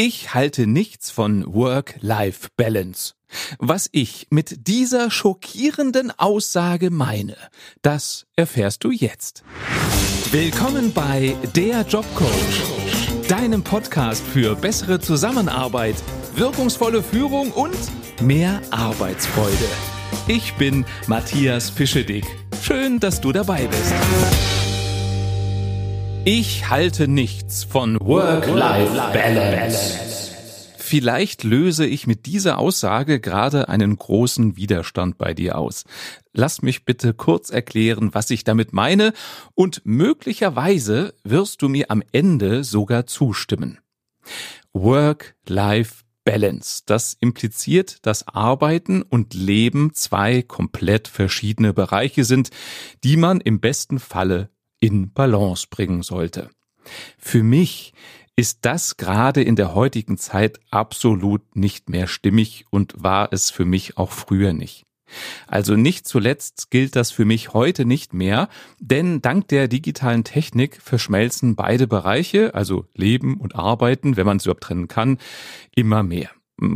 Ich halte nichts von Work-Life-Balance. Was ich mit dieser schockierenden Aussage meine, das erfährst du jetzt. Willkommen bei Der Jobcoach, deinem Podcast für bessere Zusammenarbeit, wirkungsvolle Führung und mehr Arbeitsfreude. Ich bin Matthias Fischedick. Schön, dass du dabei bist. Ich halte nichts von Work-Life-Balance. Vielleicht löse ich mit dieser Aussage gerade einen großen Widerstand bei dir aus. Lass mich bitte kurz erklären, was ich damit meine, und möglicherweise wirst du mir am Ende sogar zustimmen. Work-Life-Balance. Das impliziert, dass Arbeiten und Leben zwei komplett verschiedene Bereiche sind, die man im besten Falle in Balance bringen sollte. Für mich ist das gerade in der heutigen Zeit absolut nicht mehr stimmig und war es für mich auch früher nicht. Also nicht zuletzt gilt das für mich heute nicht mehr, denn dank der digitalen Technik verschmelzen beide Bereiche, also Leben und Arbeiten, wenn man es überhaupt trennen kann, immer mehr.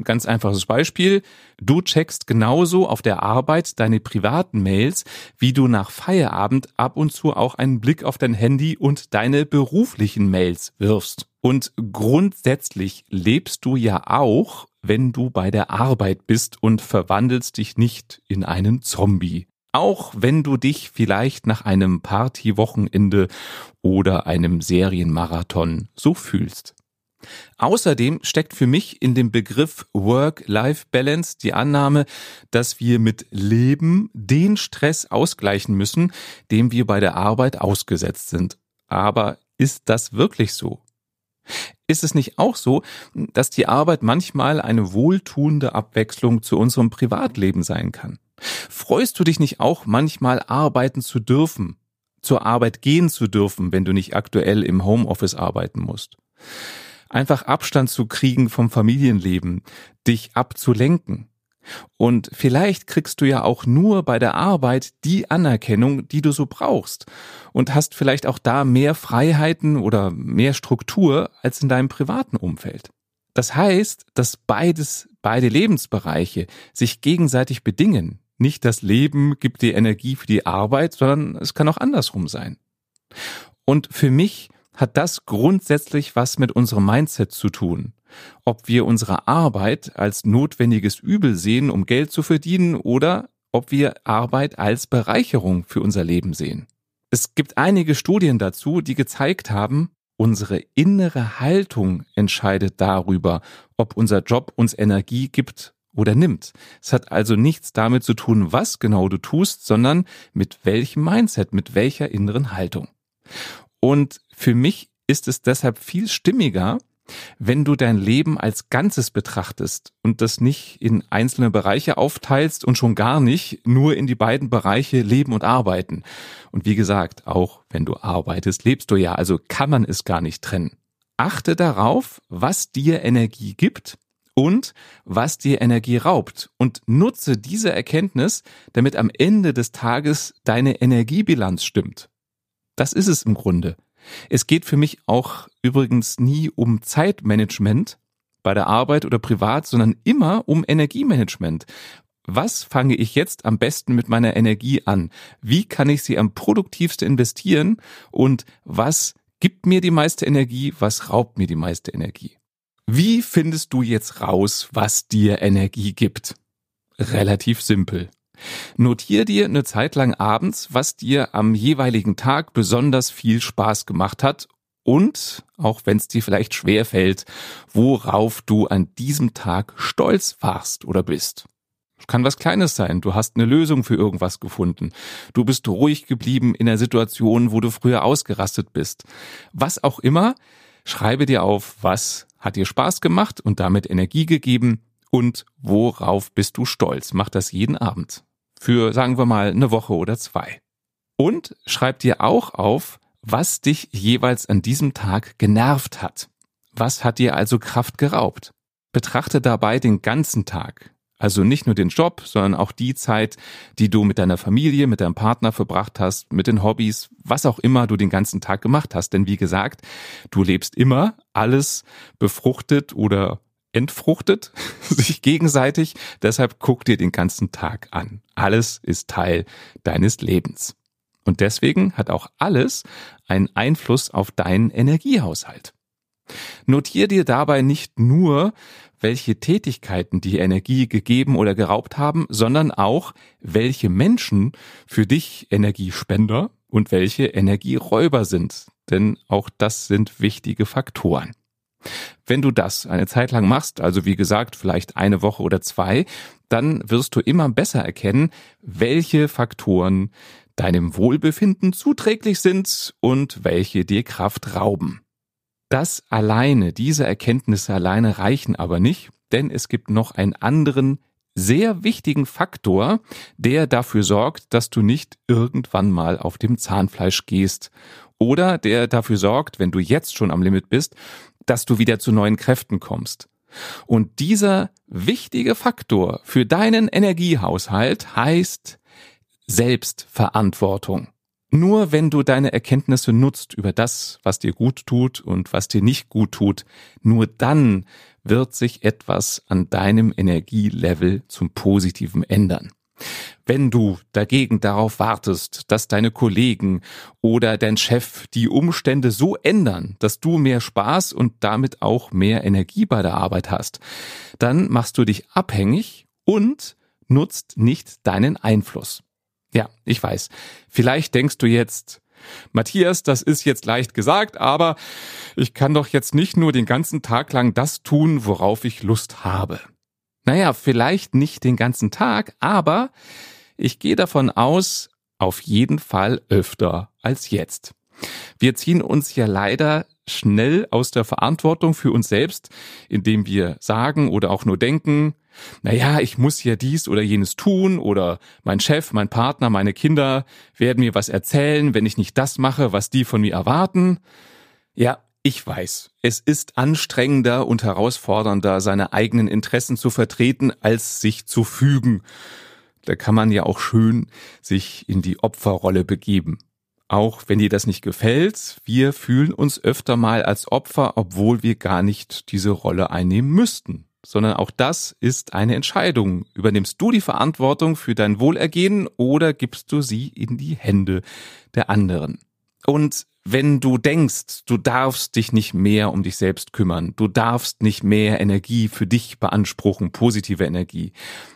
Ganz einfaches Beispiel. Du checkst genauso auf der Arbeit deine privaten Mails, wie du nach Feierabend ab und zu auch einen Blick auf dein Handy und deine beruflichen Mails wirfst. Und grundsätzlich lebst du ja auch, wenn du bei der Arbeit bist und verwandelst dich nicht in einen Zombie. Auch wenn du dich vielleicht nach einem Partywochenende oder einem Serienmarathon so fühlst. Außerdem steckt für mich in dem Begriff Work-Life-Balance die Annahme, dass wir mit Leben den Stress ausgleichen müssen, dem wir bei der Arbeit ausgesetzt sind. Aber ist das wirklich so? Ist es nicht auch so, dass die Arbeit manchmal eine wohltuende Abwechslung zu unserem Privatleben sein kann? Freust du dich nicht auch manchmal arbeiten zu dürfen, zur Arbeit gehen zu dürfen, wenn du nicht aktuell im Homeoffice arbeiten musst? Einfach Abstand zu kriegen vom Familienleben, dich abzulenken. Und vielleicht kriegst du ja auch nur bei der Arbeit die Anerkennung, die du so brauchst und hast vielleicht auch da mehr Freiheiten oder mehr Struktur als in deinem privaten Umfeld. Das heißt, dass beides, beide Lebensbereiche sich gegenseitig bedingen. Nicht das Leben gibt dir Energie für die Arbeit, sondern es kann auch andersrum sein. Und für mich hat das grundsätzlich was mit unserem Mindset zu tun. Ob wir unsere Arbeit als notwendiges Übel sehen, um Geld zu verdienen, oder ob wir Arbeit als Bereicherung für unser Leben sehen. Es gibt einige Studien dazu, die gezeigt haben, unsere innere Haltung entscheidet darüber, ob unser Job uns Energie gibt oder nimmt. Es hat also nichts damit zu tun, was genau du tust, sondern mit welchem Mindset, mit welcher inneren Haltung. Und für mich ist es deshalb viel stimmiger, wenn du dein Leben als Ganzes betrachtest und das nicht in einzelne Bereiche aufteilst und schon gar nicht nur in die beiden Bereiche Leben und Arbeiten. Und wie gesagt, auch wenn du arbeitest, lebst du ja, also kann man es gar nicht trennen. Achte darauf, was dir Energie gibt und was dir Energie raubt und nutze diese Erkenntnis, damit am Ende des Tages deine Energiebilanz stimmt. Das ist es im Grunde. Es geht für mich auch übrigens nie um Zeitmanagement bei der Arbeit oder privat, sondern immer um Energiemanagement. Was fange ich jetzt am besten mit meiner Energie an? Wie kann ich sie am produktivsten investieren? Und was gibt mir die meiste Energie? Was raubt mir die meiste Energie? Wie findest du jetzt raus, was dir Energie gibt? Relativ simpel. Notier dir eine Zeit lang abends, was dir am jeweiligen Tag besonders viel Spaß gemacht hat und, auch wenn es dir vielleicht schwer fällt, worauf du an diesem Tag stolz warst oder bist. Kann was Kleines sein. Du hast eine Lösung für irgendwas gefunden. Du bist ruhig geblieben in der Situation, wo du früher ausgerastet bist. Was auch immer, schreibe dir auf, was hat dir Spaß gemacht und damit Energie gegeben und worauf bist du stolz. Mach das jeden Abend für, sagen wir mal, eine Woche oder zwei. Und schreib dir auch auf, was dich jeweils an diesem Tag genervt hat. Was hat dir also Kraft geraubt? Betrachte dabei den ganzen Tag. Also nicht nur den Job, sondern auch die Zeit, die du mit deiner Familie, mit deinem Partner verbracht hast, mit den Hobbys, was auch immer du den ganzen Tag gemacht hast. Denn wie gesagt, du lebst immer, alles befruchtet oder entfruchtet sich gegenseitig. Deshalb guck dir den ganzen Tag an. Alles ist Teil deines Lebens. Und deswegen hat auch alles einen Einfluss auf deinen Energiehaushalt. Notier dir dabei nicht nur, welche Tätigkeiten die Energie gegeben oder geraubt haben, sondern auch, welche Menschen für dich Energiespender und welche Energieräuber sind. Denn auch das sind wichtige Faktoren. Wenn du das eine Zeit lang machst, also wie gesagt, vielleicht eine Woche oder zwei, dann wirst du immer besser erkennen, welche Faktoren deinem Wohlbefinden zuträglich sind und welche dir Kraft rauben. Das alleine, diese Erkenntnisse alleine reichen aber nicht, denn es gibt noch einen anderen sehr wichtigen Faktor, der dafür sorgt, dass du nicht irgendwann mal auf dem Zahnfleisch gehst oder der dafür sorgt, wenn du jetzt schon am Limit bist, dass du wieder zu neuen Kräften kommst. Und dieser wichtige Faktor für deinen Energiehaushalt heißt Selbstverantwortung. Nur wenn du deine Erkenntnisse nutzt über das, was dir gut tut und was dir nicht gut tut, nur dann wird sich etwas an deinem Energielevel zum Positiven ändern. Wenn du dagegen darauf wartest, dass deine Kollegen oder dein Chef die Umstände so ändern, dass du mehr Spaß und damit auch mehr Energie bei der Arbeit hast, dann machst du dich abhängig und nutzt nicht deinen Einfluss. Ja, ich weiß. Vielleicht denkst du jetzt, Matthias, das ist jetzt leicht gesagt, aber ich kann doch jetzt nicht nur den ganzen Tag lang das tun, worauf ich Lust habe. Naja, vielleicht nicht den ganzen Tag, aber ich gehe davon aus, auf jeden Fall öfter als jetzt. Wir ziehen uns ja leider schnell aus der Verantwortung für uns selbst, indem wir sagen oder auch nur denken, naja, ich muss ja dies oder jenes tun oder mein Chef, mein Partner, meine Kinder werden mir was erzählen, wenn ich nicht das mache, was die von mir erwarten. Ja, ich weiß, es ist anstrengender und herausfordernder, seine eigenen Interessen zu vertreten, als sich zu fügen. Da kann man ja auch schön sich in die Opferrolle begeben. Auch wenn dir das nicht gefällt, wir fühlen uns öfter mal als Opfer, obwohl wir gar nicht diese Rolle einnehmen müssten sondern auch das ist eine Entscheidung. Übernimmst du die Verantwortung für dein Wohlergehen oder gibst du sie in die Hände der anderen? Und wenn du denkst, du darfst dich nicht mehr um dich selbst kümmern, du darfst nicht mehr Energie für dich beanspruchen, positive Energie,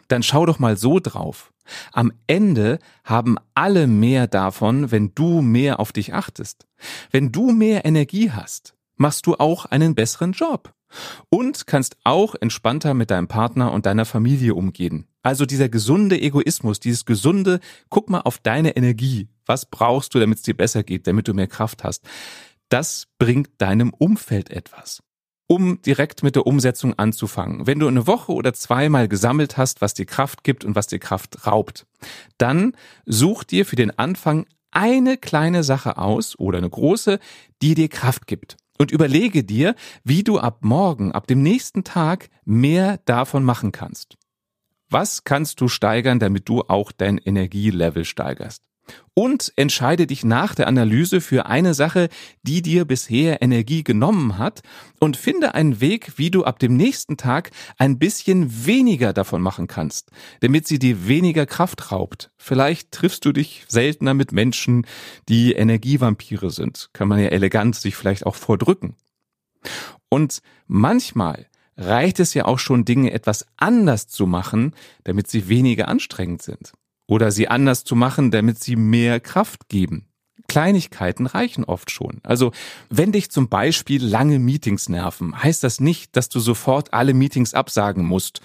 dann schau doch mal so drauf. Am Ende haben alle mehr davon, wenn du mehr auf dich achtest. Wenn du mehr Energie hast, machst du auch einen besseren Job und kannst auch entspannter mit deinem Partner und deiner Familie umgehen. Also dieser gesunde Egoismus, dieses gesunde, guck mal auf deine Energie. Was brauchst du, damit es dir besser geht, damit du mehr Kraft hast? Das bringt deinem Umfeld etwas. Um direkt mit der Umsetzung anzufangen. Wenn du eine Woche oder zweimal gesammelt hast, was dir Kraft gibt und was dir Kraft raubt, dann such dir für den Anfang eine kleine Sache aus oder eine große, die dir Kraft gibt und überlege dir, wie du ab morgen, ab dem nächsten Tag mehr davon machen kannst. Was kannst du steigern, damit du auch dein Energielevel steigerst? Und entscheide dich nach der Analyse für eine Sache, die dir bisher Energie genommen hat und finde einen Weg, wie du ab dem nächsten Tag ein bisschen weniger davon machen kannst, damit sie dir weniger Kraft raubt. Vielleicht triffst du dich seltener mit Menschen, die Energievampire sind. Kann man ja elegant sich vielleicht auch vordrücken. Und manchmal reicht es ja auch schon, Dinge etwas anders zu machen, damit sie weniger anstrengend sind oder sie anders zu machen, damit sie mehr Kraft geben. Kleinigkeiten reichen oft schon. Also wenn dich zum Beispiel lange Meetings nerven, heißt das nicht, dass du sofort alle Meetings absagen musst.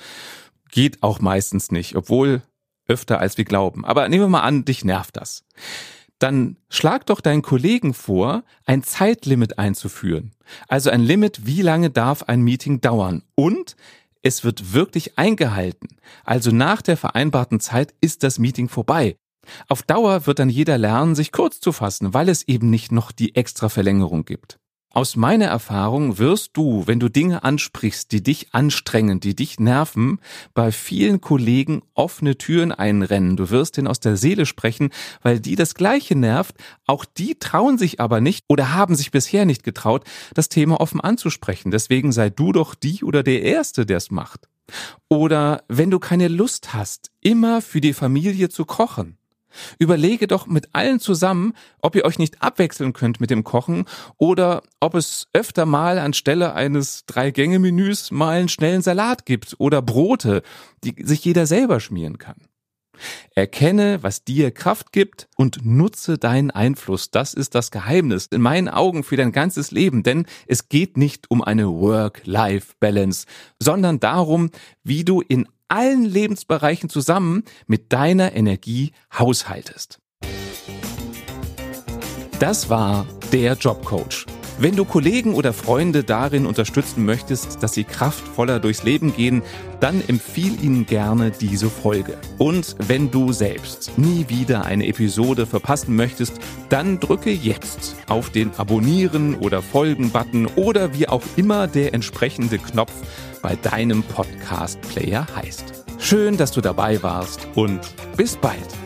Geht auch meistens nicht, obwohl öfter als wir glauben. Aber nehmen wir mal an, dich nervt das. Dann schlag doch deinen Kollegen vor, ein Zeitlimit einzuführen. Also ein Limit, wie lange darf ein Meeting dauern und es wird wirklich eingehalten. Also nach der vereinbarten Zeit ist das Meeting vorbei. Auf Dauer wird dann jeder lernen, sich kurz zu fassen, weil es eben nicht noch die extra Verlängerung gibt. Aus meiner Erfahrung wirst du, wenn du Dinge ansprichst, die dich anstrengen, die dich nerven, bei vielen Kollegen offene Türen einrennen. Du wirst ihnen aus der Seele sprechen, weil die das Gleiche nervt. Auch die trauen sich aber nicht oder haben sich bisher nicht getraut, das Thema offen anzusprechen. Deswegen sei du doch die oder der Erste, der es macht. Oder wenn du keine Lust hast, immer für die Familie zu kochen Überlege doch mit allen zusammen, ob ihr euch nicht abwechseln könnt mit dem Kochen oder ob es öfter mal anstelle eines Drei-Gänge-Menüs mal einen schnellen Salat gibt oder Brote, die sich jeder selber schmieren kann. Erkenne, was dir Kraft gibt und nutze deinen Einfluss. Das ist das Geheimnis in meinen Augen für dein ganzes Leben, denn es geht nicht um eine Work-Life-Balance, sondern darum, wie du in allen Lebensbereichen zusammen mit deiner Energie haushaltest. Das war der Jobcoach. Wenn du Kollegen oder Freunde darin unterstützen möchtest, dass sie kraftvoller durchs Leben gehen, dann empfiehl ihnen gerne diese Folge. Und wenn du selbst nie wieder eine Episode verpassen möchtest, dann drücke jetzt auf den Abonnieren oder Folgen-Button oder wie auch immer der entsprechende Knopf bei deinem Podcast-Player heißt. Schön, dass du dabei warst und bis bald.